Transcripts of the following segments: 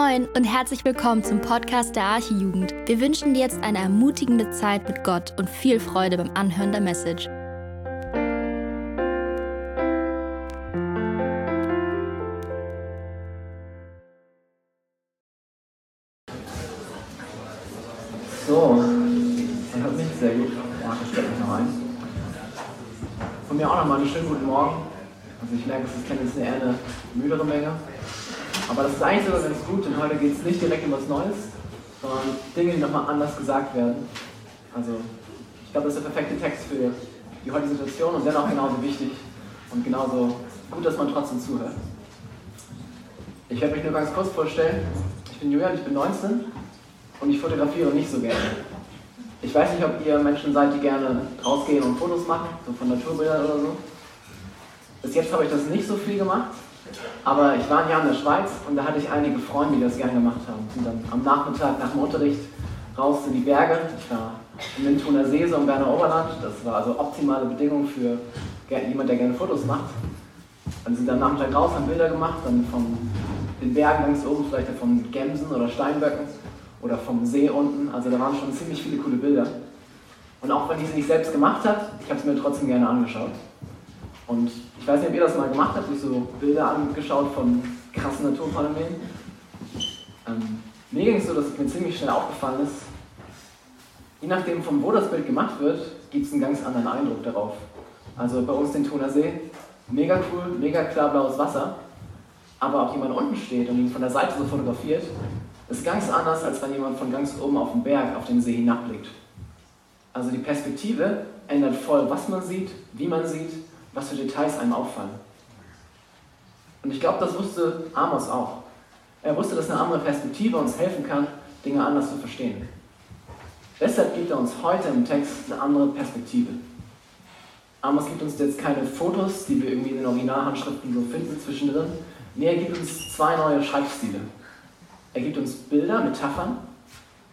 Moin und herzlich willkommen zum Podcast der Archijugend. Wir wünschen dir jetzt eine ermutigende Zeit mit Gott und viel Freude beim Anhören der Message. So, ihr hört mich sehr gut. Markus stellt mich noch ein. Von mir auch nochmal einen schönen guten Morgen. Also ich merke, es ist jetzt eher eine müdere Menge. Eigentlich sogar ganz gut, denn heute geht es nicht direkt um was Neues, sondern Dinge, die nochmal anders gesagt werden. Also ich glaube, das ist der perfekte Text für die heutige Situation und dennoch genauso wichtig und genauso gut, dass man trotzdem zuhört. Ich werde mich nur ganz kurz vorstellen. Ich bin Julian, ich bin 19 und ich fotografiere nicht so gerne. Ich weiß nicht, ob ihr Menschen seid, die gerne rausgehen und Fotos machen, so von Naturbildern oder so. Bis jetzt habe ich das nicht so viel gemacht, aber ich war ein Jahr in der Schweiz und da hatte ich einige Freunde, die das gerne gemacht haben. Und dann am Nachmittag nach dem Unterricht raus in die Berge. Ich war in den Thuner See, so im Berner Oberland. Das war also optimale Bedingung für jemand, der gerne Fotos macht. Dann sind am Nachmittag raus, haben Bilder gemacht, dann von den Bergen ganz oben, vielleicht von Gemsen oder Steinböcken oder vom See unten. Also da waren schon ziemlich viele coole Bilder. Und auch wenn ich sie nicht selbst gemacht habe, ich habe es mir trotzdem gerne angeschaut. Und ich weiß nicht, ob ihr das mal gemacht habt, euch so Bilder angeschaut von krassen Naturphänomenen. Ähm, mir ging es so, dass es mir ziemlich schnell aufgefallen ist, je nachdem, von wo das Bild gemacht wird, gibt es einen ganz anderen Eindruck darauf. Also bei uns den Thuner See, mega cool, mega klar blaues Wasser, aber ob jemand unten steht und ihn von der Seite so fotografiert, ist ganz anders, als wenn jemand von ganz oben auf den Berg auf den See hinabblickt. Also die Perspektive ändert voll, was man sieht, wie man sieht was für Details einem auffallen. Und ich glaube, das wusste Amos auch. Er wusste, dass eine andere Perspektive uns helfen kann, Dinge anders zu verstehen. Deshalb gibt er uns heute im Text eine andere Perspektive. Amos gibt uns jetzt keine Fotos, die wir irgendwie in den Originalhandschriften so finden zwischendrin. Nee, er gibt uns zwei neue Schreibstile. Er gibt uns Bilder, Metaphern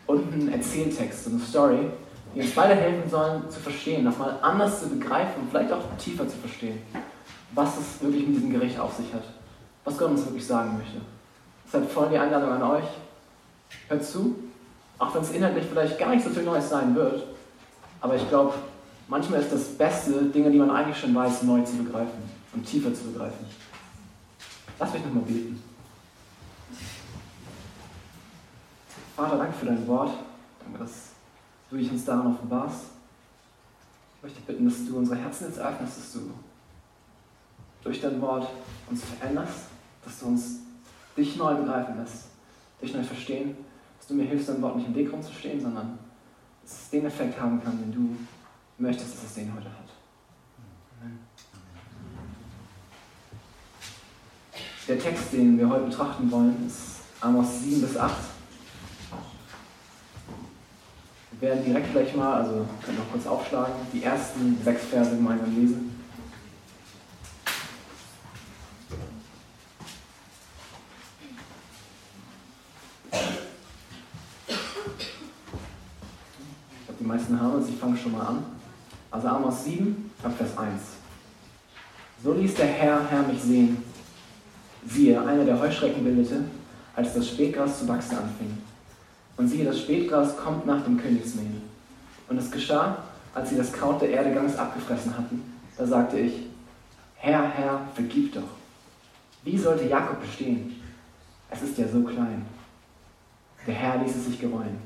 und einen Erzähltext, eine Story, die uns beide helfen sollen zu verstehen, nochmal anders zu begreifen und vielleicht auch tiefer zu verstehen, was es wirklich mit diesem Gericht auf sich hat, was Gott uns wirklich sagen möchte. Deshalb voll die Einladung an euch, hört zu, auch wenn es inhaltlich vielleicht gar nicht so viel Neues sein wird, aber ich glaube, manchmal ist das Beste, Dinge, die man eigentlich schon weiß, neu zu begreifen und tiefer zu begreifen. Lass mich nochmal beten. Vater, danke für dein Wort. Danke, dass du dich uns daran offenbarst. Ich möchte bitten, dass du unsere Herzen jetzt öffnest, dass du durch dein Wort uns veränderst, dass du uns dich neu begreifen lässt, dich neu verstehen, dass du mir hilfst, dein Wort nicht im Weg rumzustehen, sondern dass es den Effekt haben kann, den du möchtest, dass es den heute hat. Amen. Der Text, den wir heute betrachten wollen, ist Amos 7 bis 8. Wir werden direkt gleich mal, also können noch kurz aufschlagen, die ersten sechs Verse gemeinsam lesen. Ich glaube, die meisten haben es, ich fange schon mal an. Also Amos 7, ab Vers 1. So ließ der Herr, Herr mich sehen. Siehe, einer der Heuschrecken bildete, als das Spätgras zu wachsen anfing. Und siehe, das Spätgras kommt nach dem Königsmehl. Und es geschah, als sie das Kraut der Erde ganz abgefressen hatten. Da sagte ich, Herr, Herr, vergib doch. Wie sollte Jakob bestehen? Es ist ja so klein. Der Herr ließ es sich gereuen.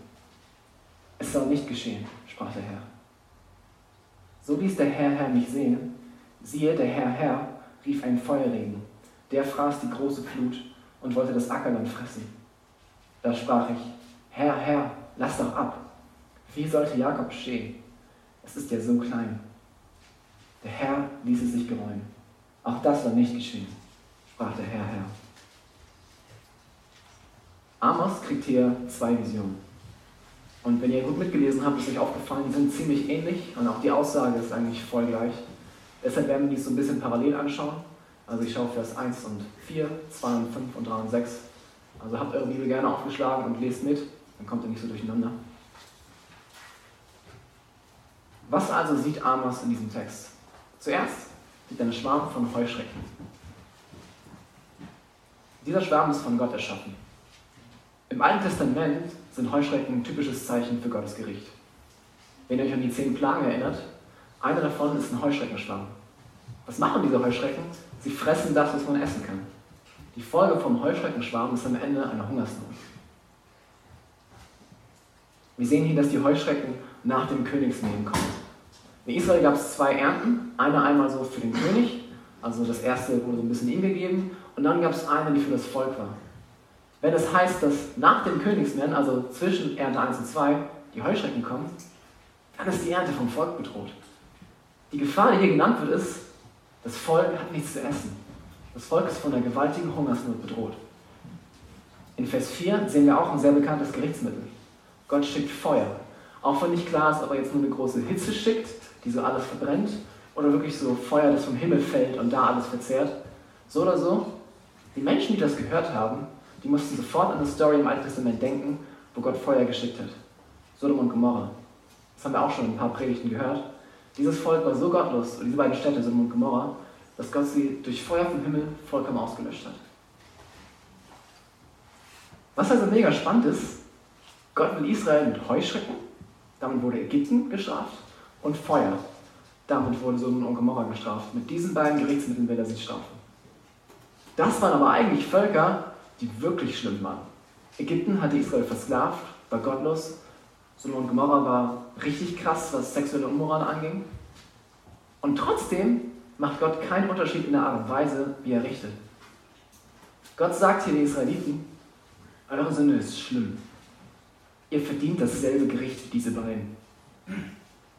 Es soll nicht geschehen, sprach der Herr. So ließ der Herr, Herr mich sehen. Siehe, der Herr, Herr rief ein Feuerregen. Der fraß die große Flut und wollte das Ackerland fressen. Da sprach ich, Herr, Herr, lass doch ab. Wie sollte Jakob stehen? Es ist ja so klein. Der Herr ließ es sich gereuen. Auch das soll nicht geschehen, sprach der Herr, Herr. Amos kriegt hier zwei Visionen. Und wenn ihr gut mitgelesen habt, ist euch aufgefallen, die sind ziemlich ähnlich und auch die Aussage ist eigentlich voll gleich. Deshalb werden wir die so ein bisschen parallel anschauen. Also ich schaue Vers 1 und 4, 2 und 5 und 3 und 6. Also habt eure Bibel gerne aufgeschlagen und lest mit. Dann kommt er nicht so durcheinander. Was also sieht Amos in diesem Text? Zuerst sieht er einen Schwarm von Heuschrecken. Dieser Schwarm ist von Gott erschaffen. Im Alten Testament sind Heuschrecken ein typisches Zeichen für Gottes Gericht. Wenn ihr euch an die zehn Plagen erinnert, einer davon ist ein Heuschreckenschwarm. Was machen diese Heuschrecken? Sie fressen das, was man essen kann. Die Folge vom Heuschreckenschwarm ist am Ende eine Hungersnot. Wir sehen hier, dass die Heuschrecken nach dem Königsnehmen kommen. In Israel gab es zwei Ernten. Eine einmal so für den König, also das erste wurde so ein bisschen ihm gegeben, und dann gab es eine, die für das Volk war. Wenn es heißt, dass nach dem Königsnehmen, also zwischen Ernte 1 und 2, die Heuschrecken kommen, dann ist die Ernte vom Volk bedroht. Die Gefahr, die hier genannt wird, ist, das Volk hat nichts zu essen. Das Volk ist von einer gewaltigen Hungersnot bedroht. In Vers 4 sehen wir auch ein sehr bekanntes Gerichtsmittel. Gott schickt Feuer. Auch wenn nicht klar ist, ob er jetzt nur eine große Hitze schickt, die so alles verbrennt, oder wirklich so Feuer, das vom Himmel fällt und da alles verzehrt. So oder so, die Menschen, die das gehört haben, die mussten sofort an eine Story im Alten Testament denken, wo Gott Feuer geschickt hat. Sodom und Gomorra. Das haben wir auch schon in ein paar Predigten gehört. Dieses Volk war so gottlos, und diese beiden Städte, Sodom und Gomorra, dass Gott sie durch Feuer vom Himmel vollkommen ausgelöscht hat. Was also mega spannend ist, Gott will Israel mit Heuschrecken, damit wurde Ägypten gestraft, und Feuer, damit wurde Sodom und Gomorra gestraft. Mit diesen beiden Gerichtsmitteln will er sie strafen. Das waren aber eigentlich Völker, die wirklich schlimm waren. Ägypten hatte Israel versklavt, war gottlos. Sodom und Gomorra war richtig krass, was sexuelle Unmoral anging. Und trotzdem macht Gott keinen Unterschied in der Art und Weise, wie er richtet. Gott sagt hier den Israeliten, eure Sünde ist schlimm. Ihr verdient dasselbe Gericht wie diese beiden.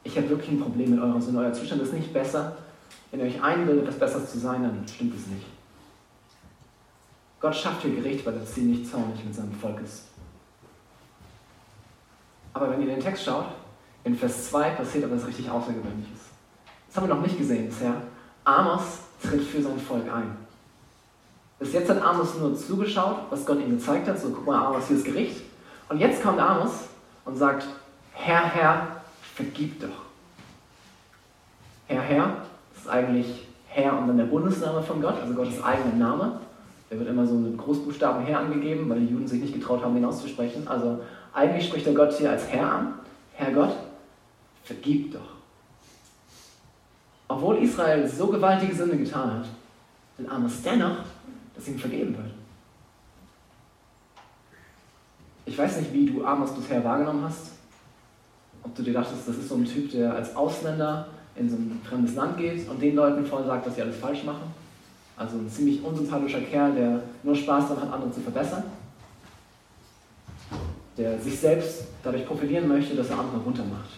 Ich habe wirklich ein Problem mit eurer Sünde. Euer Zustand ist nicht besser. Wenn ihr euch einbildet, etwas Besseres zu sein, dann stimmt es nicht. Gott schafft hier Gericht, weil das Ziel nicht zornig mit seinem Volk ist. Aber wenn ihr den Text schaut, in Vers 2 passiert etwas richtig Außergewöhnliches. Das haben wir noch nicht gesehen bisher. Amos tritt für sein Volk ein. Bis jetzt hat Amos nur zugeschaut, was Gott ihm gezeigt hat. So, guck mal, Amos, hier ist Gericht. Und jetzt kommt Amos und sagt, Herr, Herr, vergib doch. Herr, Herr, das ist eigentlich Herr und dann der Bundesname von Gott, also Gottes eigener Name. Der wird immer so mit Großbuchstaben Herr angegeben, weil die Juden sich nicht getraut haben, den auszusprechen. Also eigentlich spricht der Gott hier als Herr an. Herr Gott, vergib doch. Obwohl Israel so gewaltige Sünde getan hat, will Amos dennoch, dass ihm vergeben wird. Ich weiß nicht, wie du Amos bisher wahrgenommen hast. Ob du dir dachtest, das ist so ein Typ, der als Ausländer in so ein fremdes Land geht und den Leuten voll sagt, dass sie alles falsch machen. Also ein ziemlich unsympathischer Kerl, der nur Spaß daran hat, andere zu verbessern. Der sich selbst dadurch profilieren möchte, dass er andere runtermacht.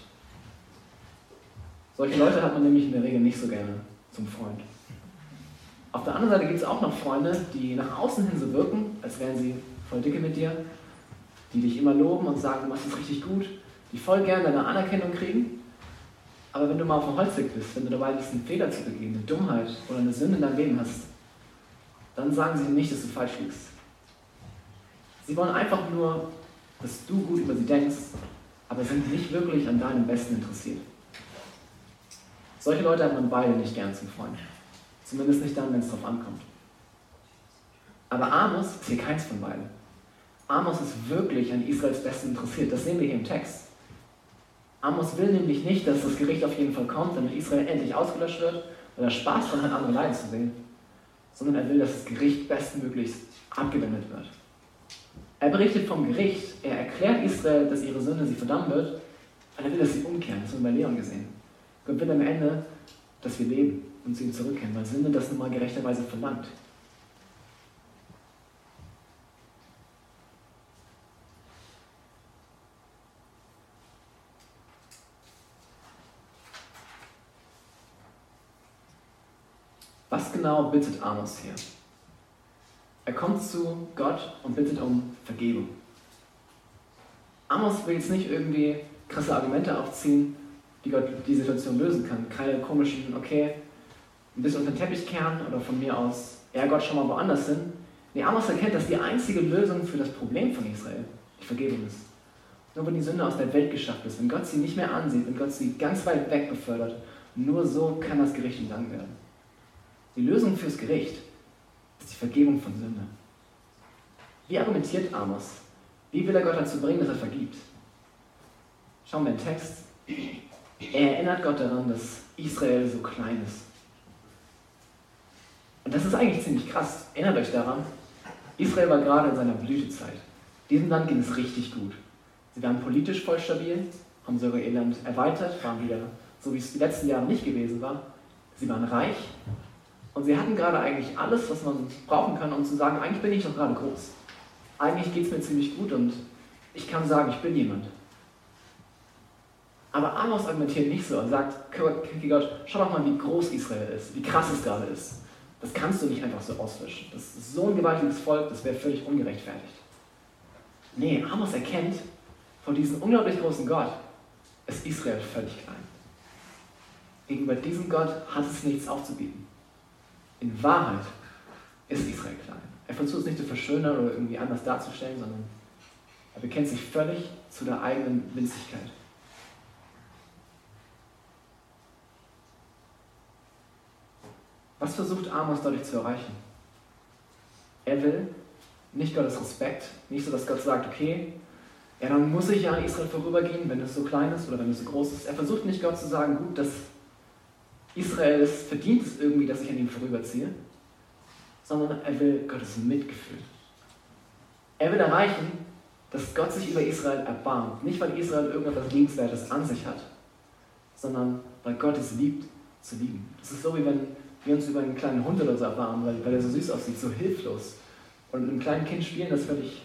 Solche Leute hat man nämlich in der Regel nicht so gerne zum Freund. Auf der anderen Seite gibt es auch noch Freunde, die nach außen hin so wirken, als wären sie voll dicke mit dir, die dich immer loben und sagen, du machst es richtig gut, die voll gerne deine Anerkennung kriegen. Aber wenn du mal auf dem Holzweg bist, wenn du dabei bist, einen Fehler zu begehen, eine Dummheit oder eine Sünde in deinem Leben hast, dann sagen sie nicht, dass du falsch liegst. Sie wollen einfach nur, dass du gut über sie denkst, aber sind nicht wirklich an deinem Besten interessiert. Solche Leute hat man beide nicht gern zum Freund. Zumindest nicht dann, wenn es drauf ankommt. Aber Amos ist hier keins von beiden. Amos ist wirklich an Israels Besten interessiert. Das sehen wir hier im Text. Amos will nämlich nicht, dass das Gericht auf jeden Fall kommt, damit Israel endlich ausgelöscht wird, weil er Spaß daran hat, andere leiden zu sehen, sondern er will, dass das Gericht bestmöglichst abgewendet wird. Er berichtet vom Gericht, er erklärt Israel, dass ihre Sünde sie verdammen wird, weil er will, dass sie umkehren. Das haben wir bei Leon gesehen. Gott will am Ende, dass wir leben und zu ihm zurückkehren, weil Sünde das nun mal gerechterweise verlangt. Was genau bittet Amos hier? Er kommt zu Gott und bittet um Vergebung. Amos will jetzt nicht irgendwie krasse Argumente aufziehen, wie Gott die Situation lösen kann. Keine komischen, okay, ein bisschen unter den Teppich kehren oder von mir aus, ja Gott, schon mal woanders hin. Nee, Amos erkennt, dass die einzige Lösung für das Problem von Israel die Vergebung ist. Nur wenn die Sünde aus der Welt geschafft ist, wenn Gott sie nicht mehr ansieht, wenn Gott sie ganz weit weg befördert, nur so kann das Gericht umgangen werden. Die Lösung fürs Gericht ist die Vergebung von Sünde. Wie argumentiert Amos? Wie will er Gott dazu bringen, dass er vergibt? Schauen wir den Text. Er erinnert Gott daran, dass Israel so klein ist. Und das ist eigentlich ziemlich krass. Erinnert euch daran, Israel war gerade in seiner Blütezeit. Diesem Land ging es richtig gut. Sie waren politisch voll stabil, haben sogar ihr Land erweitert, waren wieder so, wie es die letzten Jahre nicht gewesen war. Sie waren reich und sie hatten gerade eigentlich alles, was man brauchen kann, um zu sagen, eigentlich bin ich doch gerade groß. Eigentlich geht es mir ziemlich gut und ich kann sagen, ich bin jemand. Aber Amos argumentiert nicht so und sagt, Gott, schau doch mal, wie groß Israel ist, wie krass es gerade ist. Das kannst du nicht einfach so auswischen. Das ist so ein gewaltiges Volk, das wäre völlig ungerechtfertigt. Nee, Amos erkennt, von diesem unglaublich großen Gott ist Israel völlig klein. Gegenüber diesem Gott hat es nichts aufzubieten. In Wahrheit ist Israel klein. Er versucht es nicht zu verschönern oder irgendwie anders darzustellen, sondern er bekennt sich völlig zu der eigenen Winzigkeit. Was versucht Amos dadurch zu erreichen? Er will nicht Gottes Respekt, nicht so, dass Gott sagt, okay, ja, dann muss ich ja an Israel vorübergehen, wenn es so klein ist oder wenn es so groß ist. Er versucht nicht Gott zu sagen, gut, dass Israel es verdient es irgendwie, dass ich an ihm vorüberziehe, sondern er will Gottes Mitgefühl. Er will erreichen, dass Gott sich über Israel erbarmt. Nicht, weil Israel irgendetwas Liebenswertes an sich hat, sondern weil Gott es liebt, zu lieben. Das ist so, wie wenn wir uns über einen kleinen Hund oder so erbarmen, weil, weil er so süß aussieht, so hilflos. Und mit einem kleinen Kind spielen, das völlig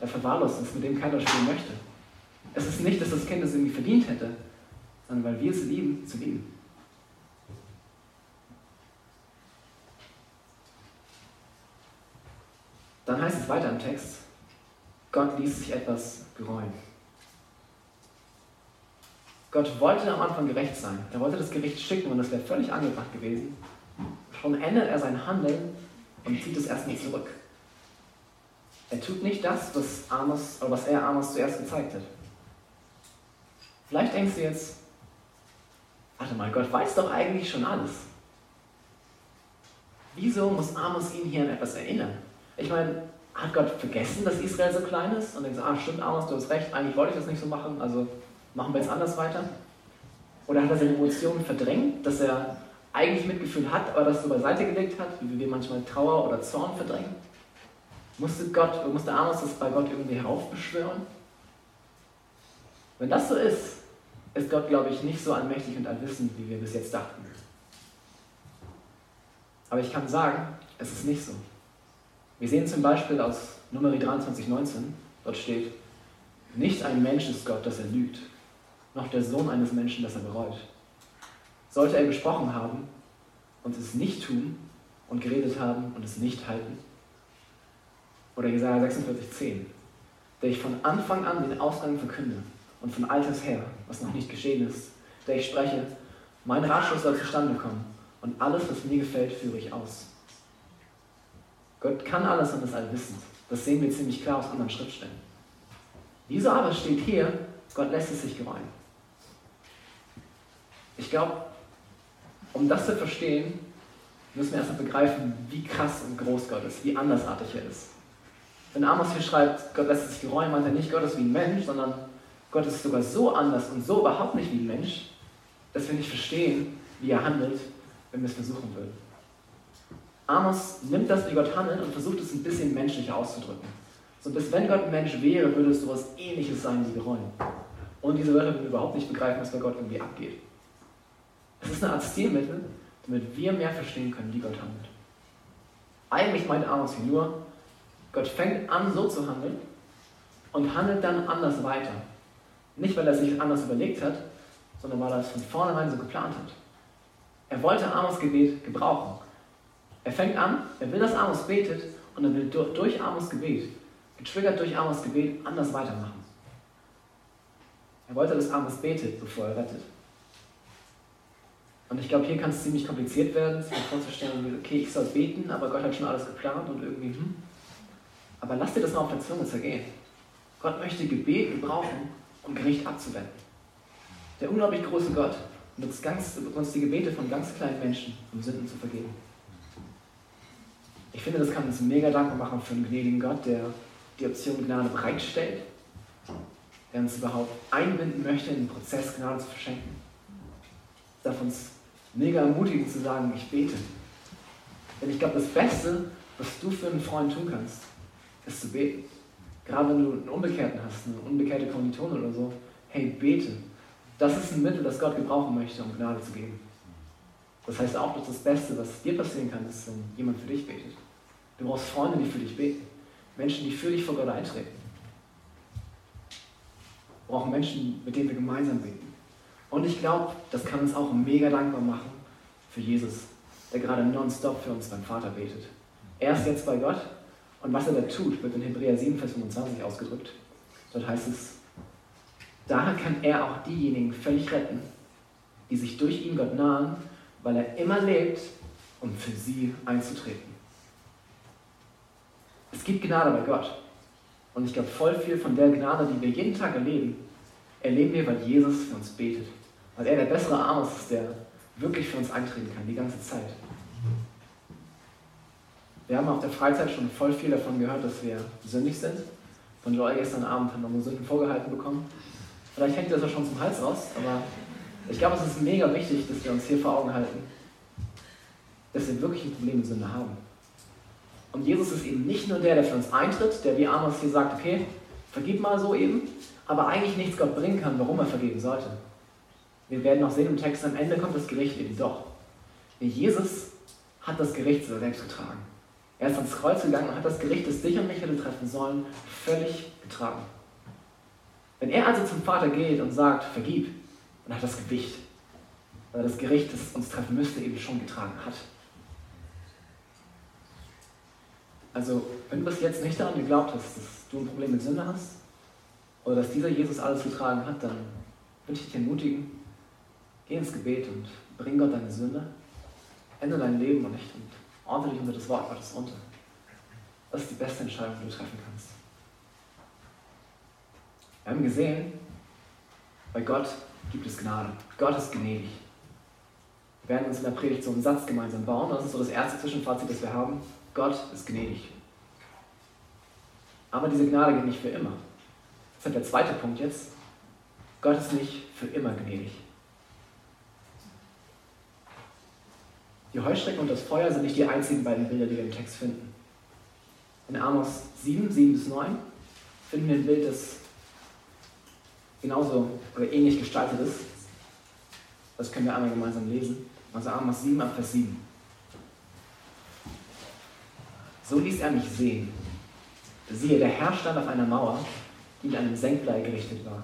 äh, verwahrlost ist, mit dem keiner spielen möchte. Es ist nicht, dass das Kind es irgendwie verdient hätte, sondern weil wir es lieben, zu lieben. Dann heißt es weiter im Text, Gott ließ sich etwas bereuen. Gott wollte am Anfang gerecht sein. Er wollte das Gericht schicken und das wäre völlig angebracht gewesen. Schon ändert er sein Handeln und zieht es erstmal zurück. Er tut nicht das, was, Amos, oder was er Amos zuerst gezeigt hat. Vielleicht denkst du jetzt, warte mal, Gott weiß doch eigentlich schon alles. Wieso muss Amos ihn hier an etwas erinnern? Ich meine, hat Gott vergessen, dass Israel so klein ist? Und denkt ah, stimmt, Amos, du hast recht, eigentlich wollte ich das nicht so machen, also machen wir jetzt anders weiter? Oder hat er seine Emotionen verdrängt, dass er eigentlich Mitgefühl hat, aber das so beiseite gelegt hat, wie wir manchmal Trauer oder Zorn verdrängen? Musste, Gott, musste Amos das bei Gott irgendwie heraufbeschwören? Wenn das so ist, ist Gott, glaube ich, nicht so allmächtig und allwissend, wie wir bis jetzt dachten. Aber ich kann sagen, es ist nicht so. Wir sehen zum Beispiel aus Nummer 23, 19, dort steht, nicht ein Mensch ist Gott, dass er lügt, noch der Sohn eines Menschen, dass er bereut. Sollte er gesprochen haben und es nicht tun und geredet haben und es nicht halten? Oder Jesaja 46,10, der ich von Anfang an den Ausgang verkünde und von alters her, was noch nicht geschehen ist, der ich spreche, mein Ratschluss soll zustande kommen und alles, was mir gefällt, führe ich aus. Gott kann alles und ist allwissend. Das sehen wir ziemlich klar aus anderen Schriftstellen. Wieso aber steht hier, Gott lässt es sich gereuen? Ich glaube, um das zu verstehen, müssen wir erstmal begreifen, wie krass und groß Gott ist, wie andersartig er ist. Wenn Amos hier schreibt, Gott lässt es sich gereuen, meint er nicht, Gott ist wie ein Mensch, sondern Gott ist sogar so anders und so überhaupt nicht wie ein Mensch, dass wir nicht verstehen, wie er handelt, wenn wir es versuchen würden. Amos nimmt das, wie Gott handelt, und versucht es ein bisschen menschlicher auszudrücken. So bis wenn Gott ein Mensch wäre, würde es so etwas ähnliches sein wie Gereuen. Und diese Wörter würden überhaupt nicht begreifen, was bei Gott irgendwie abgeht. Es ist eine Art Stilmittel, damit wir mehr verstehen können, wie Gott handelt. Eigentlich meint Amos hier nur, Gott fängt an, so zu handeln und handelt dann anders weiter. Nicht, weil er sich anders überlegt hat, sondern weil er es von vornherein so geplant hat. Er wollte Amos Gebet gebrauchen. Er fängt an, er will, dass Amos betet und er will durch Amos Gebet, getriggert durch Amos Gebet, anders weitermachen. Er wollte, dass Amos betet, bevor er rettet. Und ich glaube, hier kann es ziemlich kompliziert werden, sich vorzustellen, okay, ich soll beten, aber Gott hat schon alles geplant und irgendwie, hm. Aber lass dir das mal auf der Zunge zergehen. Gott möchte Gebet gebrauchen, um Gericht abzuwenden. Der unglaublich große Gott nutzt, ganz, uns die Gebete von ganz kleinen Menschen, um Sünden zu vergeben. Ich finde, das kann uns mega dankbar machen für einen gnädigen Gott, der die Option Gnade bereitstellt, der uns überhaupt einbinden möchte, in den Prozess Gnade zu verschenken. Es darf uns mega ermutigen zu sagen, ich bete. Denn ich glaube, das Beste, was du für einen Freund tun kannst, ist zu beten. Gerade wenn du einen Unbekehrten hast, eine unbekehrte Kommilitone oder so, hey, bete. Das ist ein Mittel, das Gott gebrauchen möchte, um Gnade zu geben. Das heißt auch, dass das Beste, was dir passieren kann, ist, wenn jemand für dich betet. Du brauchst Freunde, die für dich beten. Menschen, die für dich vor Gott eintreten. Wir brauchen Menschen, mit denen wir gemeinsam beten. Und ich glaube, das kann uns auch mega dankbar machen für Jesus, der gerade nonstop für uns beim Vater betet. Er ist jetzt bei Gott und was er da tut, wird in Hebräer 7, Vers 25 ausgedrückt. Dort heißt es, daher kann er auch diejenigen völlig retten, die sich durch ihn Gott nahen, weil er immer lebt, um für sie einzutreten. Es gibt Gnade bei Gott. Und ich glaube, voll viel von der Gnade, die wir jeden Tag erleben, erleben wir, weil Jesus für uns betet. Weil er der bessere Arm ist, der wirklich für uns eintreten kann, die ganze Zeit. Wir haben auf der Freizeit schon voll viel davon gehört, dass wir sündig sind. Von Joel gestern Abend haben wir unsere Sünden vorgehalten bekommen. Vielleicht hängt das ja schon zum Hals raus, aber ich glaube, es ist mega wichtig, dass wir uns hier vor Augen halten, dass wir wirklich ein Problem mit Sünde haben. Und Jesus ist eben nicht nur der, der für uns eintritt, der wie Amos hier sagt, okay, vergib mal so eben, aber eigentlich nichts Gott bringen kann, warum er vergeben sollte. Wir werden noch sehen im Text, am Ende kommt das Gericht eben doch. Jesus hat das Gericht selbst getragen. Er ist ans Kreuz gegangen und hat das Gericht, das dich und mich hätte treffen sollen, völlig getragen. Wenn er also zum Vater geht und sagt, vergib, dann hat das Gewicht, weil das Gericht, das uns treffen müsste, eben schon getragen hat. Also, wenn du bis jetzt nicht daran geglaubt hast, dass du ein Problem mit Sünde hast, oder dass dieser Jesus alles getragen hat, dann würde ich dich ermutigen, geh ins Gebet und bring Gott deine Sünde, ändere dein Leben und nicht und ordne unter das Wort Gottes unter. Das ist die beste Entscheidung, die du treffen kannst. Wir haben gesehen, bei Gott gibt es Gnade. Gott ist gnädig. Wir werden uns in der Predigt so einen Satz gemeinsam bauen. Das ist so das erste Zwischenfazit, das wir haben. Gott ist gnädig. Aber diese Gnade geht nicht für immer. Das ist der zweite Punkt jetzt. Gott ist nicht für immer gnädig. Die Heuschrecken und das Feuer sind nicht die einzigen beiden Bilder, die wir im Text finden. In Amos 7, 7 bis 9 finden wir ein Bild, das genauso oder ähnlich gestaltet ist. Das können wir einmal gemeinsam lesen. Also Amos 7 ab Vers 7. So ließ er mich sehen. Siehe, der Herr stand auf einer Mauer, die mit einem Senkblei gerichtet war.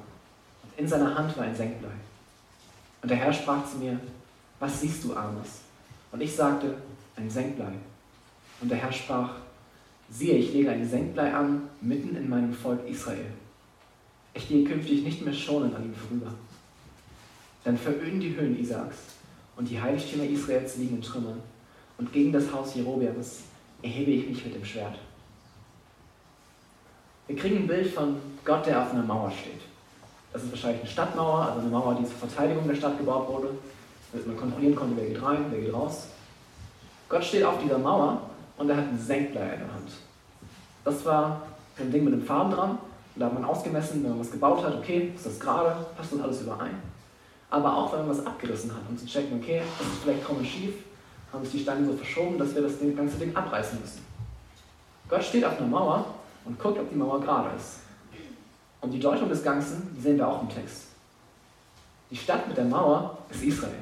Und in seiner Hand war ein Senkblei. Und der Herr sprach zu mir, was siehst du, Amos? Und ich sagte, ein Senkblei. Und der Herr sprach, siehe, ich lege ein Senkblei an, mitten in meinem Volk Israel. Ich gehe künftig nicht mehr schonend an ihm vorüber. Dann veröden die Höhen Isaaks und die Heiligtümer Israels liegen in Trümmern. Und gegen das Haus Jerobeams erhebe ich mich mit dem Schwert. Wir kriegen ein Bild von Gott, der auf einer Mauer steht. Das ist wahrscheinlich eine Stadtmauer, also eine Mauer, die zur Verteidigung der Stadt gebaut wurde, damit man kontrollieren konnte, wer geht rein, wer geht raus. Gott steht auf dieser Mauer und er hat ein Senkblei in der Hand. Das war ein Ding mit einem Faden dran. Da hat man ausgemessen, wenn man was gebaut hat, okay, ist das gerade, passt das alles überein. Aber auch wenn man was abgerissen hat, um zu checken, okay, das ist vielleicht und schief, haben sich die Steine so verschoben, dass wir das ganze Ding abreißen müssen. Gott steht auf einer Mauer und guckt, ob die Mauer gerade ist. Und die Deutung des Ganzen sehen wir auch im Text. Die Stadt mit der Mauer ist Israel.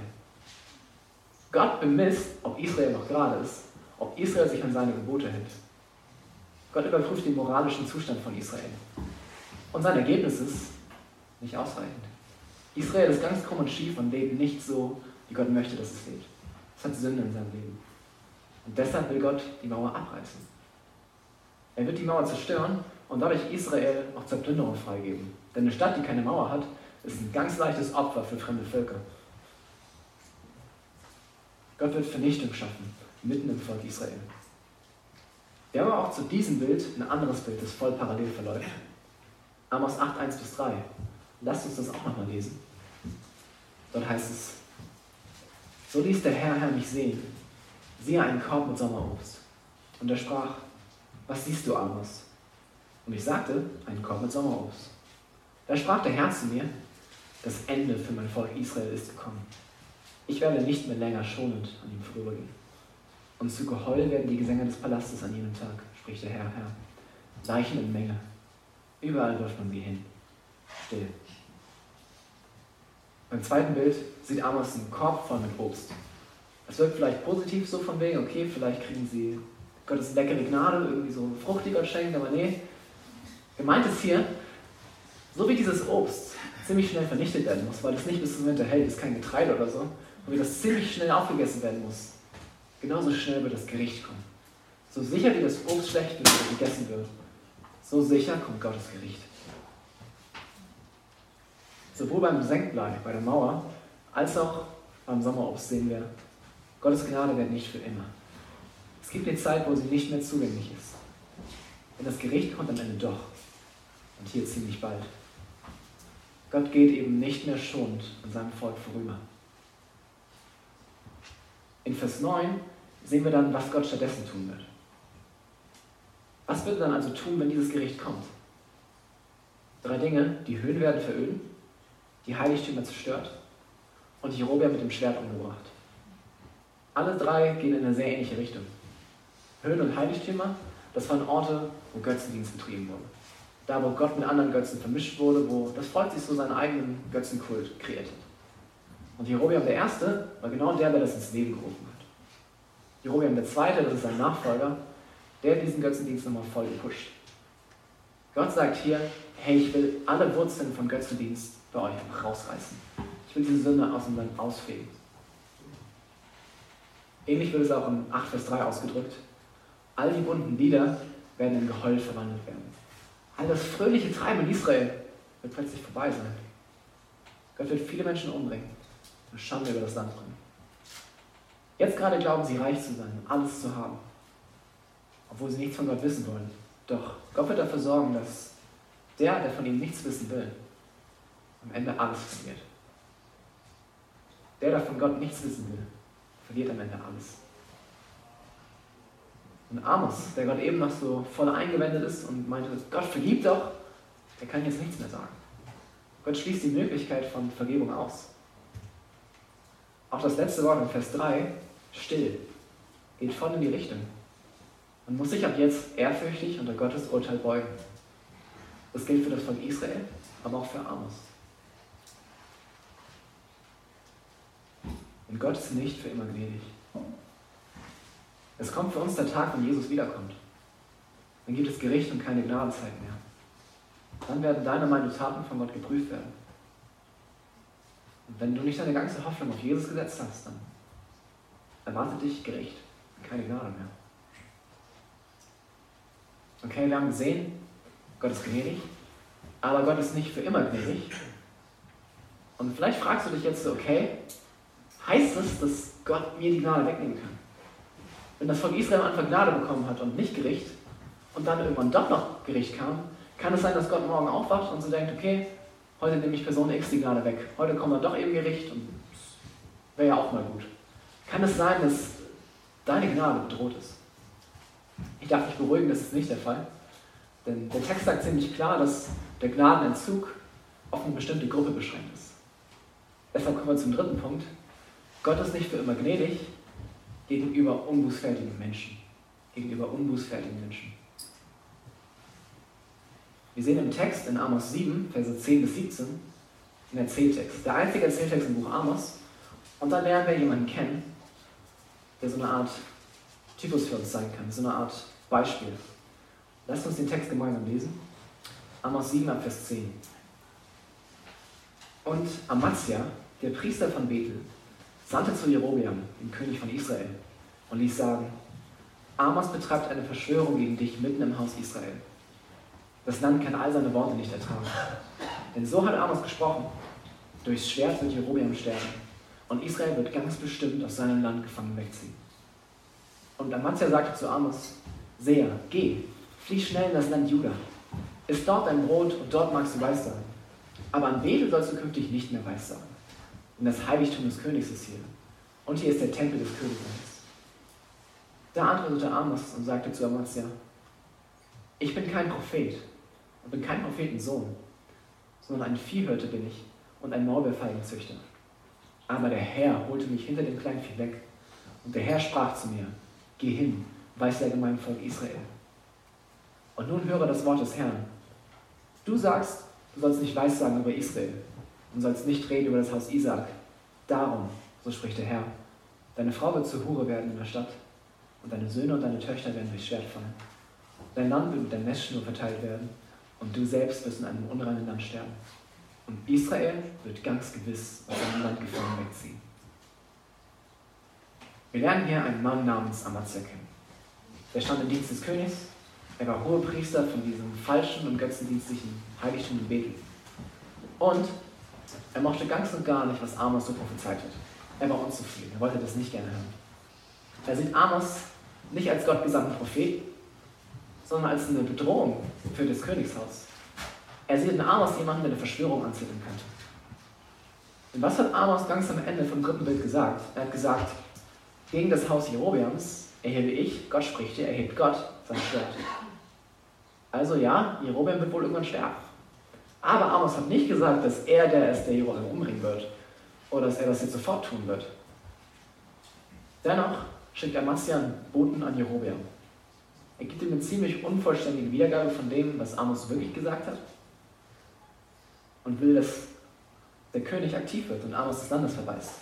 Gott bemisst, ob Israel noch gerade ist, ob Israel sich an seine Gebote hält. Gott überprüft den moralischen Zustand von Israel. Und sein Ergebnis ist nicht ausreichend. Israel ist ganz krumm und schief und lebt nicht so, wie Gott möchte, dass es lebt. Es hat Sünde in seinem Leben. Und deshalb will Gott die Mauer abreißen. Er wird die Mauer zerstören und dadurch Israel auch zur Plünderung freigeben. Denn eine Stadt, die keine Mauer hat, ist ein ganz leichtes Opfer für fremde Völker. Gott wird Vernichtung schaffen, mitten im Volk Israel. Wir haben auch zu diesem Bild ein anderes Bild, das voll parallel verläuft. Amos 8, 1 bis 3. Lasst uns das auch nochmal lesen. Dort heißt es, so ließ der Herr, Herr mich sehen, siehe einen Korb mit Sommerobst. Und er sprach, was siehst du, Amos? Und ich sagte, ein Korb mit Sommerobst. Da sprach der Herr zu mir, das Ende für mein Volk Israel ist gekommen. Ich werde nicht mehr länger schonend an ihm vorübergehen. Und zu Geheul werden die Gesänge des Palastes an jenem Tag, spricht der Herr, Herr. Leichen in Menge. Überall wirft man sie hin. Still. Beim zweiten Bild sieht Amos einen Korb voll mit Obst. Es wirkt vielleicht positiv so von wegen, okay, vielleicht kriegen sie Gottes leckere Gnade, irgendwie so fruchtiger schenken, aber nee. Gemeint ist hier, so wie dieses Obst ziemlich schnell vernichtet werden muss, weil es nicht bis zum Winter hält, ist kein Getreide oder so, und wie das ziemlich schnell aufgegessen werden muss, genauso schnell wird das Gericht kommen. So sicher wie das Obst schlecht wird oder gegessen wird, so sicher kommt Gottes Gericht. Sowohl beim Senkblei, bei der Mauer, als auch beim Sommerobst sehen wir, Gottes Gnade wird nicht für immer. Es gibt eine Zeit, wo sie nicht mehr zugänglich ist. Denn das Gericht kommt am Ende doch. Und hier ziemlich bald. Gott geht eben nicht mehr schonend an seinem Volk vorüber. In Vers 9 sehen wir dann, was Gott stattdessen tun wird. Was wird er dann also tun, wenn dieses Gericht kommt? Drei Dinge, die Höhen werden veröden, die Heiligtümer zerstört und Jerobeam mit dem Schwert umgebracht. Alle drei gehen in eine sehr ähnliche Richtung. Höhen und Heiligtümer, das waren Orte, wo Götzendienst betrieben wurde. Da, wo Gott mit anderen Götzen vermischt wurde, wo das Volk sich so seinen eigenen Götzenkult kreiert hat. Und Jerobeam der Erste war genau der, der das ins Leben gerufen hat. Jerobeam der Zweite, das ist sein Nachfolger, der diesen Götzendienst nochmal voll gepusht. Gott sagt hier, hey, ich will alle Wurzeln von Götzendienst bei euch rausreißen. Ich will diese Sünde aus dem Land ausfegen. Ähnlich wird es auch in 8 Vers 3 ausgedrückt. All die bunten Lieder werden in Geheul verwandelt werden. All das fröhliche Treiben in Israel wird plötzlich vorbei sein. Gott wird viele Menschen umbringen und Schande über das Land bringen. Jetzt gerade glauben sie reich zu sein, alles zu haben, obwohl sie nichts von Gott wissen wollen. Doch Gott wird dafür sorgen, dass der, der von ihnen nichts wissen will, am Ende alles verliert. Der, der von Gott nichts wissen will, verliert am Ende alles. Und Amos, der Gott eben noch so voll eingewendet ist und meinte, Gott vergibt doch, der kann jetzt nichts mehr sagen. Gott schließt die Möglichkeit von Vergebung aus. Auch das letzte Wort in Vers 3, still, geht voll in die Richtung. Man muss sich ab jetzt ehrfürchtig unter Gottes Urteil beugen. Das gilt für das Volk Israel, aber auch für Amos. Und Gott ist nicht für immer gnädig. Es kommt für uns der Tag, wenn Jesus wiederkommt. Dann gibt es Gericht und keine Gnadenzeit mehr. Dann werden deine meine Taten von Gott geprüft werden. Und wenn du nicht deine ganze Hoffnung auf Jesus gesetzt hast, dann erwartet dich Gericht und keine Gnade mehr. Okay, wir haben gesehen, Gott ist gnädig, aber Gott ist nicht für immer gnädig. Und vielleicht fragst du dich jetzt so, okay, heißt das, dass Gott mir die Gnade wegnehmen kann? Wenn das Volk Israel am Anfang Gnade bekommen hat und nicht Gericht und dann irgendwann doch noch Gericht kam, kann es sein, dass Gott morgen aufwacht und so denkt, okay, heute nehme ich Person X die Gnade weg. Heute kommt dann doch eben Gericht und wäre ja auch mal gut. Kann es sein, dass deine Gnade bedroht ist? Ich darf dich beruhigen, das ist nicht der Fall. Denn der Text sagt ziemlich klar, dass der Gnadenentzug auf eine bestimmte Gruppe beschränkt ist. Deshalb kommen wir zum dritten Punkt. Gott ist nicht für immer gnädig gegenüber unbußfertigen Menschen. Gegenüber unbußfertigen Menschen. Wir sehen im Text in Amos 7, Verse 10 bis 17, den Erzähltext. Der einzige Erzähltext im Buch Amos. Und da lernen wir jemanden kennen, der so eine Art Typus für uns sein kann, so eine Art Beispiel. Lasst uns den Text gemeinsam lesen. Amos 7, Vers 10. Und Amazia, der Priester von Bethel, sandte zu Jerobeam, dem König von Israel, und ließ sagen, Amos betreibt eine Verschwörung gegen dich mitten im Haus Israel. Das Land kann all seine Worte nicht ertragen. Denn so hat Amos gesprochen, durchs Schwert wird Jerobeam sterben, und Israel wird ganz bestimmt aus seinem Land gefangen wegziehen. Und Amazia sagte zu Amos, Seher, geh, flieh schnell in das Land Juda. Iss dort dein Brot und dort magst du Weissagen. Aber an Bethel sollst du künftig nicht mehr Weissagen. Denn das Heiligtum des Königs ist hier. Und hier ist der Tempel des Königreichs. Da antwortete Amos und sagte zu Amazia, ich bin kein Prophet und bin kein Prophetensohn, sondern ein Viehhirte bin ich und ein Maulbeerfeigenzüchter. Aber der Herr holte mich hinter dem Kleinvieh weg. Und der Herr sprach zu mir, geh hin, weissage meinem Volk Israel. Und nun höre das Wort des Herrn. Du sagst, du sollst nicht weissagen über Israel und sollst nicht reden über das Haus Isaak. Darum, so spricht der Herr, deine Frau wird zur Hure werden in der Stadt und deine Söhne und deine Töchter werden durch Schwert fallen. Dein Land wird mit der Messschnur verteilt werden und du selbst wirst in einem unreinen Land sterben. Und Israel wird ganz gewiss aus seinem Land gefangen wegziehen. Wir lernen hier einen Mann namens Amazia kennen. Der stand im Dienst des Königs. Er war Hohepriester von diesem falschen und götzendienstlichen Heiligtum in Bethel. Und er mochte ganz und gar nicht, was Amos so prophezeit hat. Er war unzufrieden. Er wollte das nicht gerne hören. Er sieht Amos nicht als gottgesandten Prophet, sondern als eine Bedrohung für das Königshaus. Er sieht in Amos jemanden, der eine Verschwörung anzetteln könnte. Und was hat Amos ganz am Ende vom dritten Bild gesagt? Er hat gesagt, gegen das Haus Jerobeams erhebe ich, Gott spricht hier, erhebt Gott sein Schwert. Also ja, Jerobeam wird wohl irgendwann sterben. Aber Amos hat nicht gesagt, dass er der ist, der Jerobeam umbringen wird. Oder dass er das jetzt sofort tun wird. Dennoch schickt Amaziah einen Boten an Jerobeam. Er gibt ihm eine ziemlich unvollständige Wiedergabe von dem, was Amos wirklich gesagt hat und will, dass der König aktiv wird und Amos des Landes verweist.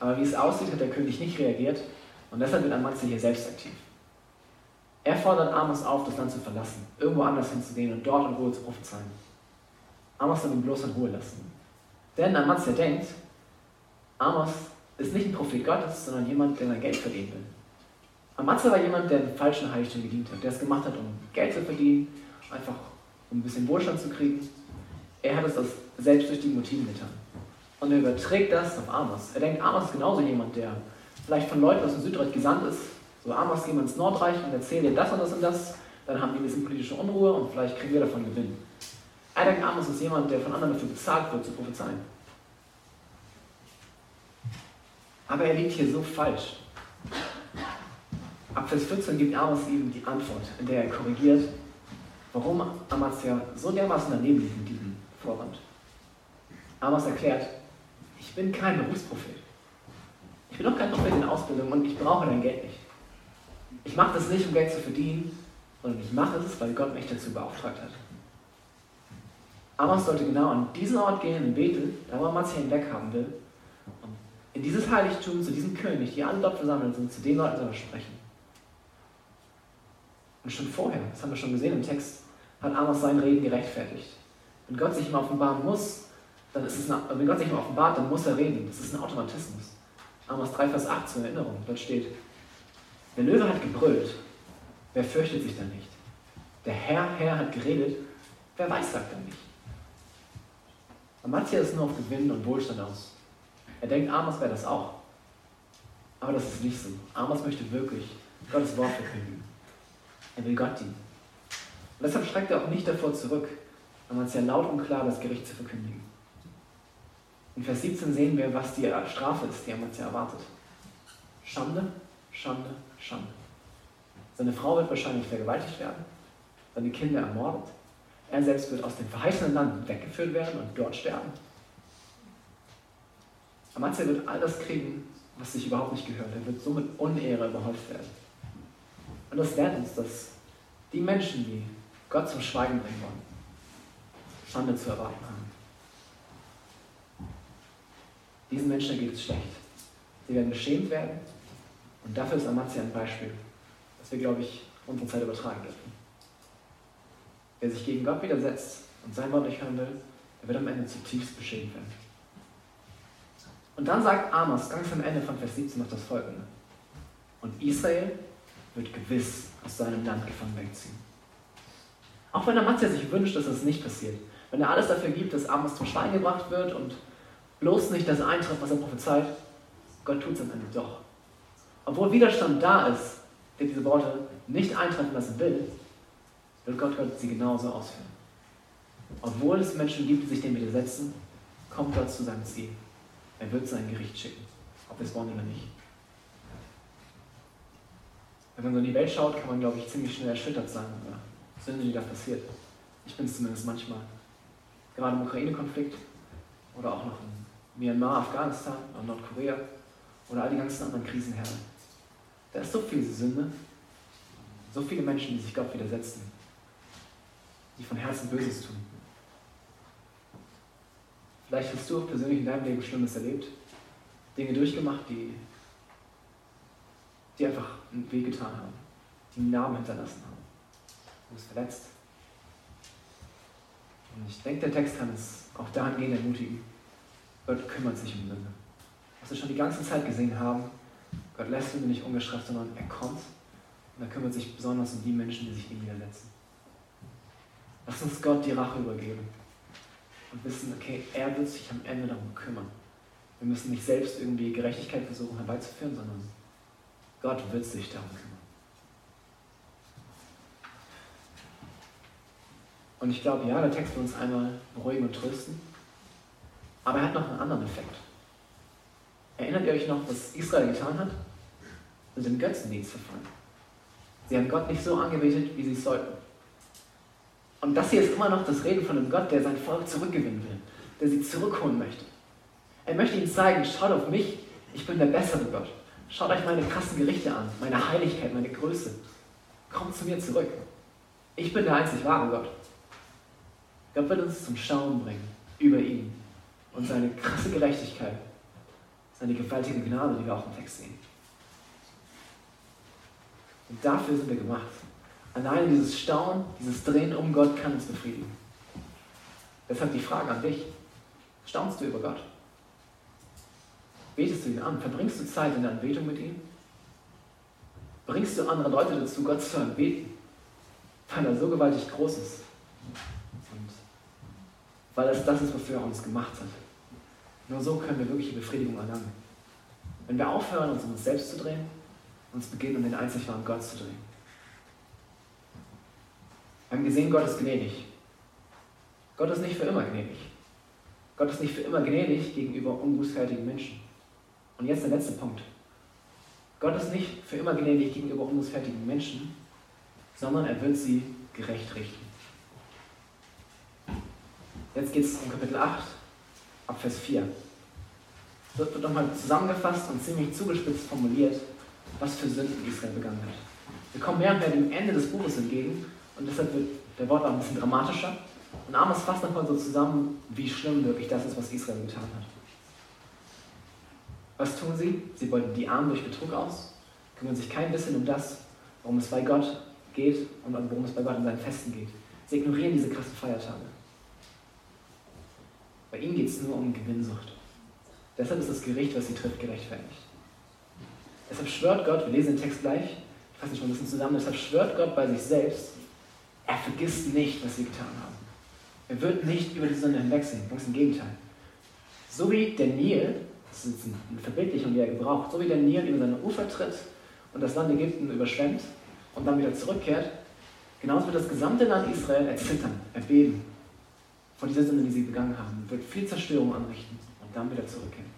Aber wie es aussieht, hat der König nicht reagiert und deshalb wird Amazia hier selbst aktiv. Er fordert Amos auf, das Land zu verlassen, irgendwo anders hinzugehen und dort in Ruhe zu prophezeien. Amos soll ihn bloß in Ruhe lassen. Denn Amazia denkt, Amos ist nicht ein Prophet Gottes, sondern jemand, der sein Geld verdienen will. Amazia war jemand, der den falschen Heiligtum gedient hat, der es gemacht hat, um Geld zu verdienen, einfach um ein bisschen Wohlstand zu kriegen. Er hat es aus selbstsüchtigen Motiven getan. Und er überträgt das auf Amos. Er denkt, Amos ist genauso jemand, der vielleicht von Leuten aus dem Südreich gesandt ist. So, Amos, gehen wir ins Nordreich und erzählen dir das und das und das. Dann haben die ein bisschen politische Unruhe und vielleicht kriegen wir davon Gewinn. Denkt, Amos ist jemand, der von anderen dafür bezahlt wird, zu prophezeien. Aber er liegt hier so falsch. Ab Vers 14 gibt Amos ihm die Antwort, in der er korrigiert, warum Amazia so dermaßen daneben liegt mit diesem Vorwand. Amos erklärt, ich bin kein Berufsprophet. Ich bin auch kein Prophet in Ausbildung und ich brauche dein Geld nicht. Ich mache das nicht, um Geld zu verdienen, sondern ich mache es, weil Gott mich dazu beauftragt hat. Amos sollte genau an diesen Ort gehen, in Bethel, da wo Amazia ihn weghaben will. Und in dieses Heiligtum, zu diesem König, die alle dort versammelt sind, zu den Leuten soll er sprechen. Und schon vorher, das haben wir schon gesehen im Text, hat Amos sein Reden gerechtfertigt. Wenn Gott sich ihm offenbaren muss, dann ist es eine, wenn Gott sich ihm offenbart, dann muss er reden. Das ist ein Automatismus. Amos 3, Vers 8 zur Erinnerung. Dort steht, der Löwe hat gebrüllt. Wer fürchtet sich dann nicht? Der Herr, Herr hat geredet. Wer weiß, sagt dann nicht. Amatia ist nur auf Gewinn und Wohlstand aus. Er denkt, Amos wäre das auch. Aber das ist nicht so. Amos möchte wirklich Gottes Wort verkünden. Er will Gott dienen. Und deshalb schreckt er auch nicht davor zurück, Amatia laut und klar das Gericht zu verkündigen. In Vers 17 sehen wir, was die Strafe ist, die Amatia erwartet. Schande, Schande, Schande. Seine Frau wird wahrscheinlich vergewaltigt werden, seine Kinder ermordet. Er selbst wird aus dem verheißenen Land weggeführt werden und dort sterben. Amatia wird all das kriegen, was sich überhaupt nicht gehört. Er wird somit Unehre überhäuft werden. Und das lernt uns, dass die Menschen, die Gott zum Schweigen bringen wollen, Schande zu erwarten haben. Diesen Menschen geht es schlecht. Sie werden beschämt werden. Und dafür ist Amatia ein Beispiel, das wir, glaube ich, unsere Zeit übertragen dürfen. Wer sich gegen Gott widersetzt und sein Wort nicht hören will, der wird am Ende zutiefst beschämt werden. Und dann sagt Amos ganz am Ende von Vers 17 noch das folgende. Und Israel wird gewiss aus seinem Land gefangen wegziehen. Auch wenn Amatia sich wünscht, dass das nicht passiert, wenn er alles dafür gibt, dass Amos zum Schwein gebracht wird und bloß nicht das eintritt, was er prophezeit, Gott tut es am Ende doch. Obwohl Widerstand da ist, der diese Worte nicht eintreffen lassen will, wird Gott, sie genauso ausführen. Obwohl es Menschen gibt, die sich dem widersetzen, kommt Gott zu seinem Ziel. Er wird sein Gericht schicken, ob wir es wollen oder nicht. Wenn man so in die Welt schaut, kann man, glaube ich, ziemlich schnell erschüttert sein über Sünde, die da passiert. Ich bin es zumindest manchmal. Gerade im Ukraine-Konflikt oder auch noch in Myanmar, Afghanistan oder Nordkorea oder all die ganzen anderen Krisenherde. Da ist so viel Sünde, so viele Menschen, die sich Gott widersetzen, die von Herzen Böses tun. Vielleicht hast du persönlich in deinem Leben Schlimmes erlebt, Dinge durchgemacht, die, die einfach Weg getan haben, die einen Namen hinterlassen haben. Du bist verletzt. Und ich denke, der Text kann uns auch dahingehend ermutigen. Gott kümmert sich um Sünde. Was wir schon die ganze Zeit gesehen haben, Gott lässt Sünde nicht ungestraft, sondern er kommt und er kümmert sich besonders um die Menschen, die sich ihm widersetzen. Lass uns Gott die Rache übergeben und wissen, okay, er wird sich am Ende darum kümmern. Wir müssen nicht selbst irgendwie Gerechtigkeit versuchen herbeizuführen, sondern Gott wird sich darum kümmern. Und ich glaube, ja, der Text will uns einmal beruhigen und trösten, aber er hat noch einen anderen Effekt. Erinnert ihr euch noch, was Israel getan hat? Sie sind Götzendienst verfallen. Sie haben Gott nicht so angebetet, wie sie es sollten. Und das hier ist immer noch das Reden von einem Gott, der sein Volk zurückgewinnen will, der sie zurückholen möchte. Er möchte ihnen zeigen, schaut auf mich, ich bin der bessere Gott. Schaut euch meine krassen Gerichte an, meine Heiligkeit, meine Größe. Kommt zu mir zurück. Ich bin der einzig wahre Gott. Gott wird uns zum Schauen bringen über ihn und seine krasse Gerechtigkeit, seine gewaltige Gnade, die wir auch im Text sehen. Und dafür sind wir gemacht. Allein dieses Staunen, dieses Drehen um Gott kann uns befriedigen. Deshalb die Frage an dich. Staunst du über Gott? Betest du ihn an? Verbringst du Zeit in der Anbetung mit ihm? Bringst du andere Leute dazu, Gott zu anbeten? Weil er so gewaltig groß ist. Und weil es das ist, wofür er uns gemacht hat. Nur so können wir wirkliche Befriedigung erlangen. Wenn wir aufhören, uns um uns selbst zu drehen, uns beginnen, um den einzig wahren Gott zu drehen. Wir haben gesehen, Gott ist gnädig. Gott ist nicht für immer gnädig. Gott ist nicht für immer gnädig gegenüber unbußfertigen Menschen. Und jetzt der letzte Punkt. Gott ist nicht für immer gnädig gegenüber unbußfertigen Menschen, sondern er wird sie gerecht richten. Jetzt geht es um Kapitel 8, ab Vers 4. Dort wird nochmal zusammengefasst und ziemlich zugespitzt formuliert, was für Sünden Israel begangen hat. Wir kommen mehr und mehr dem Ende des Buches entgegen und deshalb wird der Wort auch ein bisschen dramatischer. Und Amos fasst nochmal so zusammen, wie schlimm wirklich das ist, was Israel getan hat. Was tun sie? Sie beuten die Armen durch Betrug aus, kümmern sich kein bisschen um das, worum es bei Gott geht und worum es bei Gott in seinen Festen geht. Sie ignorieren diese krassen Feiertage. Bei ihnen geht es nur um Gewinnsucht. Deshalb ist das Gericht, was sie trifft, gerechtfertigt. Deshalb schwört Gott, wir lesen den Text gleich, ich fasse schon ein bisschen zusammen, deshalb schwört Gott bei sich selbst, er vergisst nicht, was sie getan haben. Er wird nicht über die Sünde hinwegsehen, ganz im Gegenteil. So wie der Nil, das ist eine Verbildlichung, die er gebraucht, so wie der Nil über seine Ufer tritt und das Land Ägypten überschwemmt und dann wieder zurückkehrt, genauso wird das gesamte Land Israel erzittern, erbeben vor dieser Sünde, die sie begangen haben, wird viel Zerstörung anrichten und dann wieder zurückkehren.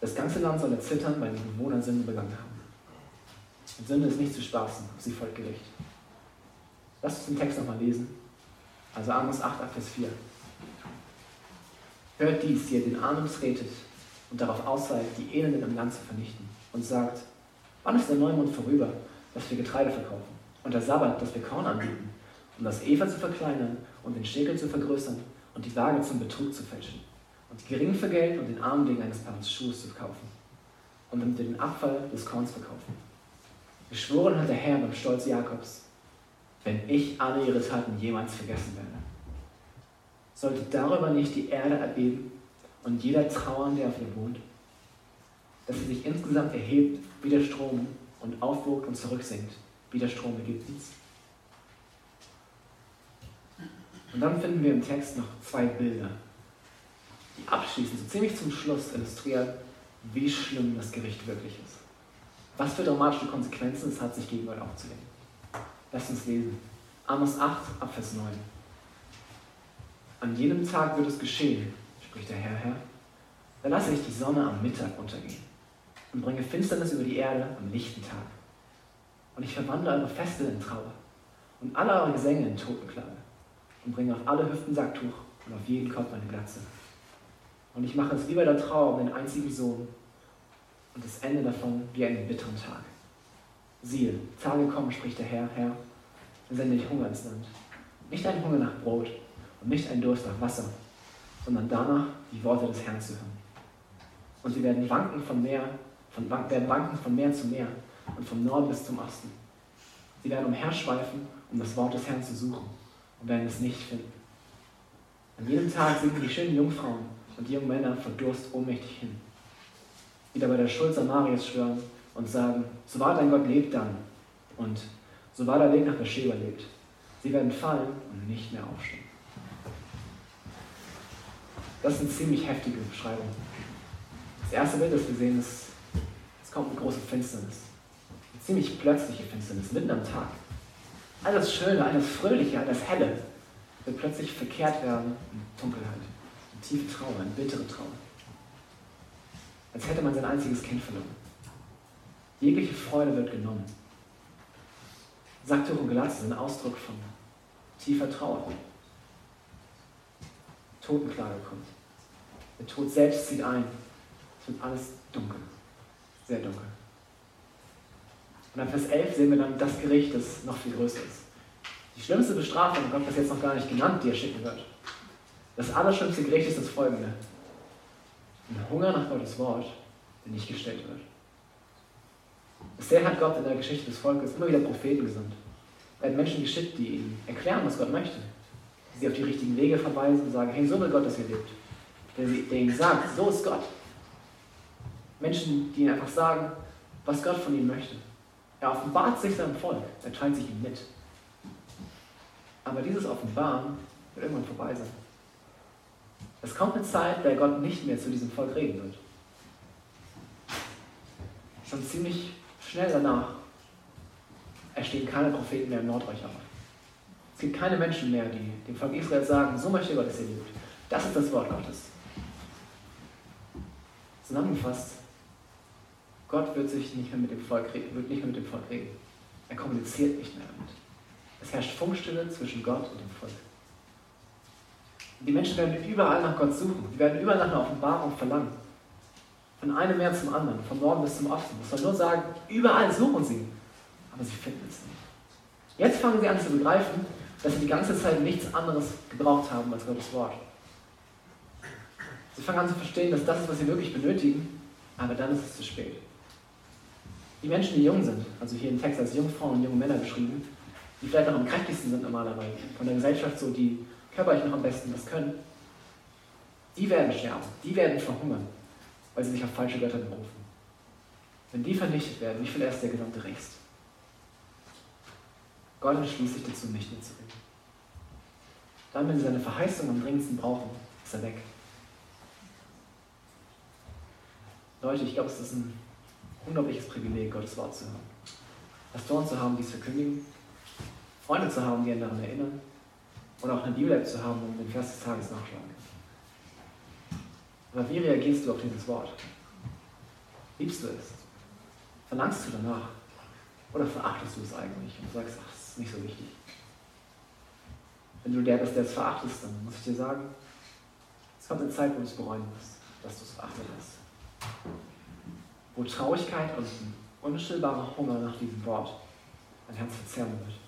Das ganze Land soll erzittern, weil die Bewohner Sünde begangen haben. Und Sünde ist nicht zu spaßen, sie folgt Gericht. Lass uns den Text nochmal lesen. Also Amos 8, Vers 4. Hört dies, die ihr den Armen tretet und darauf aus die Elenden im Land zu vernichten. Und sagt, wann ist der Neumond vorüber, dass wir Getreide verkaufen? Und der Sabbat, dass wir Korn anbieten? Um das Eva zu verkleinern und den Schäkel zu vergrößern und die Waage zum Betrug zu fälschen. Und die geringen vergelten und den Armen wegen eines Paares Schuhes zu kaufen. Und damit den Abfall des Korns verkaufen. Geschworen hat der Herr beim Stolz Jakobs, wenn ich alle ihre Taten jemals vergessen werde. Sollte darüber nicht die Erde erbeben und jeder trauern, der auf ihr wohnt? Dass sie sich insgesamt erhebt wie der Strom und aufwogt und zurücksinkt wie der Strom Ägyptens? Und dann finden wir im Text noch zwei Bilder, die abschließend, so ziemlich zum Schluss illustrieren, wie schlimm das Gericht wirklich ist. Was für dramatische Konsequenzen es hat, sich gegen Gott aufzulegen. Lasst uns lesen. Amos 8, Abvers 9. An jenem Tag wird es geschehen, spricht der Herr, Herr, da lasse ich die Sonne am Mittag untergehen und bringe Finsternis über die Erde am lichten Tag. Und ich verwandle eure Feste in Trauer und alle eure Gesänge in Totenklage und bringe auf alle Hüften Sacktuch und auf jeden Kopf eine Glatze. Und ich mache es wie bei der Trauer um den einzigen Sohn und das Ende davon wie einen bitteren Tag. Siehe, Tage kommen, spricht der Herr, Herr, dann sende ich Hunger ins Land. Nicht ein Hunger nach Brot und nicht ein Durst nach Wasser, sondern danach die Worte des Herrn zu hören. Und sie werden wanken von Meer, von, werden wanken von Meer zu Meer und vom Norden bis zum Osten. Sie werden umherschweifen, um das Wort des Herrn zu suchen und werden es nicht finden. An jedem Tag sinken die schönen Jungfrauen und die jungen Männer vor Durst ohnmächtig hin. Wieder bei der Schuld Samarias schwören und sagen, so wahr dein Gott lebt dann und so wahr der Weg nach Beersheba lebt. Sie werden fallen und nicht mehr aufstehen. Das eine ziemlich heftige Beschreibung. Das erste Bild, das wir sehen, ist, es kommt eine große Finsternis. Eine ziemlich plötzliche Finsternis, mitten am Tag. Alles Schöne, alles Fröhliche, alles Helle wird plötzlich verkehrt werden in Dunkelheit, tiefe Trauer, in bittere Trauer. Als hätte man sein einziges Kind verloren. Jegliche Freude wird genommen. Sacktuch und Glatze sind Ausdruck von tiefer Trauer. Totenklage kommt. Der Tod selbst zieht ein. Es wird alles dunkel. Sehr dunkel. Und dann Vers 11 sehen wir dann das Gericht, das noch viel größer ist. Die schlimmste Bestrafung, Gott hat das jetzt noch gar nicht genannt, die er schicken wird. Das allerschlimmste Gericht ist das folgende. Ein Hunger nach Gottes Wort, der nicht gestellt wird. Bisher hat Gott in der Geschichte des Volkes immer wieder Propheten gesandt. Er hat Menschen geschickt, die ihm erklären, was Gott möchte. Die sie auf die richtigen Wege verweisen und sagen, hey, so will Gott, dass ihr lebt. Der ihnen sagt, so ist Gott. Menschen, die ihnen einfach sagen, was Gott von ihnen möchte. Er offenbart sich seinem Volk, er teilt sich ihm mit. Aber dieses Offenbaren wird irgendwann vorbei sein. Es kommt eine Zeit, der Gott nicht mehr zu diesem Volk reden wird. Schon ziemlich schnell danach erstehen keine Propheten mehr im Nordreich auf. Es gibt keine Menschen mehr, die dem Volk Israel sagen, so möchte Gott, dass ihr lebt. Das ist das Wort Gottes. Zusammengefasst, Gott wird sich nicht mehr mit dem Volk reden, wird nicht mehr mit dem Volk reden. Er kommuniziert nicht mehr damit. Es herrscht Funkstille zwischen Gott und dem Volk. Die Menschen werden überall nach Gott suchen. Sie werden überall nach einer Offenbarung verlangen. Von einem Meer zum anderen, vom Norden bis zum Osten. Ich soll nur sagen, überall suchen sie. Aber sie finden es nicht. Jetzt fangen sie an zu begreifen, dass sie die ganze Zeit nichts anderes gebraucht haben als Gottes Wort. Sie fangen an zu verstehen, dass das ist, was sie wirklich benötigen, aber dann ist es zu spät. Die Menschen, die jung sind, also hier im Text als Jungfrauen und junge Männer beschrieben, die vielleicht auch am kräftigsten sind normalerweise, von der Gesellschaft so, die körperlich noch am besten das können, die werden sterben, die werden verhungern, weil sie sich auf falsche Götter berufen. Wenn die vernichtet werden, wie viel erst der gesamte Rest? Gott entschließt sich dazu, nicht mitzureden. Dann, wenn sie seine Verheißung am dringendsten brauchen, ist er weg. Leute, ich glaube, es ist ein unglaubliches Privileg, Gottes Wort zu hören. Pastoren zu haben, die es verkündigen, Freunde zu haben, die einen daran erinnern und auch eine Bibel-App zu haben, um den Vers des Tages nachschlagen. Aber wie reagierst du auf dieses Wort? Liebst du es? Verlangst du danach? Oder verachtest du es eigentlich und sagst, ach, das ist nicht so wichtig? Wenn du der bist, der es verachtest, dann muss ich dir sagen, es kommt eine Zeit, wo du es bereuen wirst, dass du es verachtet hast. Wo Traurigkeit und ein unstillbarer Hunger nach diesem Wort dein Herz verzerren wird.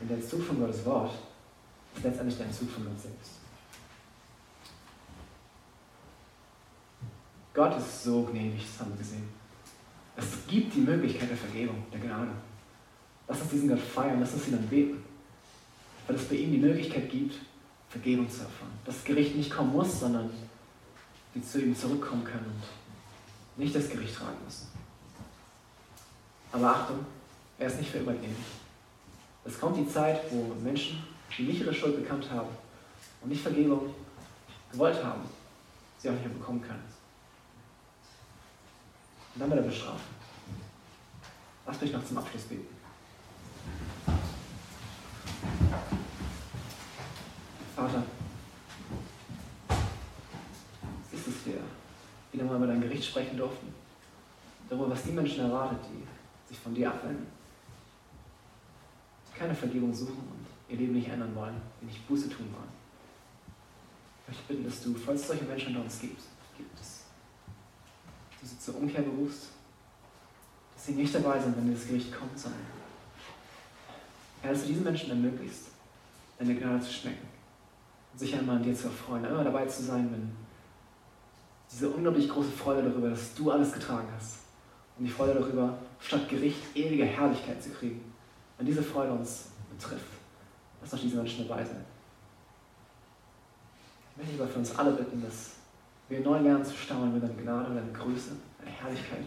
Und der Entzug von Gottes Wort ist letztendlich der Entzug von Gott selbst. Gott ist so gnädig, das haben wir gesehen. Es gibt die Möglichkeit der Vergebung, der Gnade. Lass uns diesen Gott feiern, lass uns ihn anbeten. Weil es bei ihm die Möglichkeit gibt, Vergebung zu erfahren. Dass das Gericht nicht kommen muss, sondern wir zu ihm zurückkommen können und nicht das Gericht tragen müssen. Aber Achtung, er ist nicht für immer gnädig. Es kommt die Zeit, wo Menschen, die nicht ihre Schuld bekannt haben und nicht Vergebung gewollt haben, sie auch nicht mehr bekommen können. Und dann wird er bestrafen. Lass mich noch zum Abschluss beten. Vater, ist es wir wieder mal über dein Gericht sprechen durften. Darüber, was die Menschen erwartet, die sich von dir abwenden. Keine Vergebung suchen und ihr Leben nicht ändern wollen, die nicht Buße tun wollen. Ich möchte bitten, dass du, falls es solche Menschen unter uns gibt, gibt es, du sie zur Umkehr berufst, dass sie nicht dabei sind, wenn das Gericht kommt, sondern Herr, dass du diesen Menschen ermöglicht, deine Gnade zu schmecken und sich einmal an dir zu erfreuen, immer dabei zu sein, wenn diese unglaublich große Freude darüber, dass du alles getragen hast und die Freude darüber, statt Gericht ewige Herrlichkeit zu kriegen. Wenn diese Freude uns betrifft, lass doch diese Menschen dabei sein. Ich möchte lieber für uns alle bitten, dass wir neu lernen zu staunen mit deiner Gnade, deiner Größe, deiner Herrlichkeit.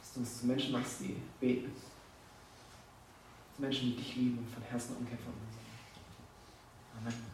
Dass du uns zu Menschen machst, die beten. Zu Menschen, die dich lieben und von Herzen uns. Amen.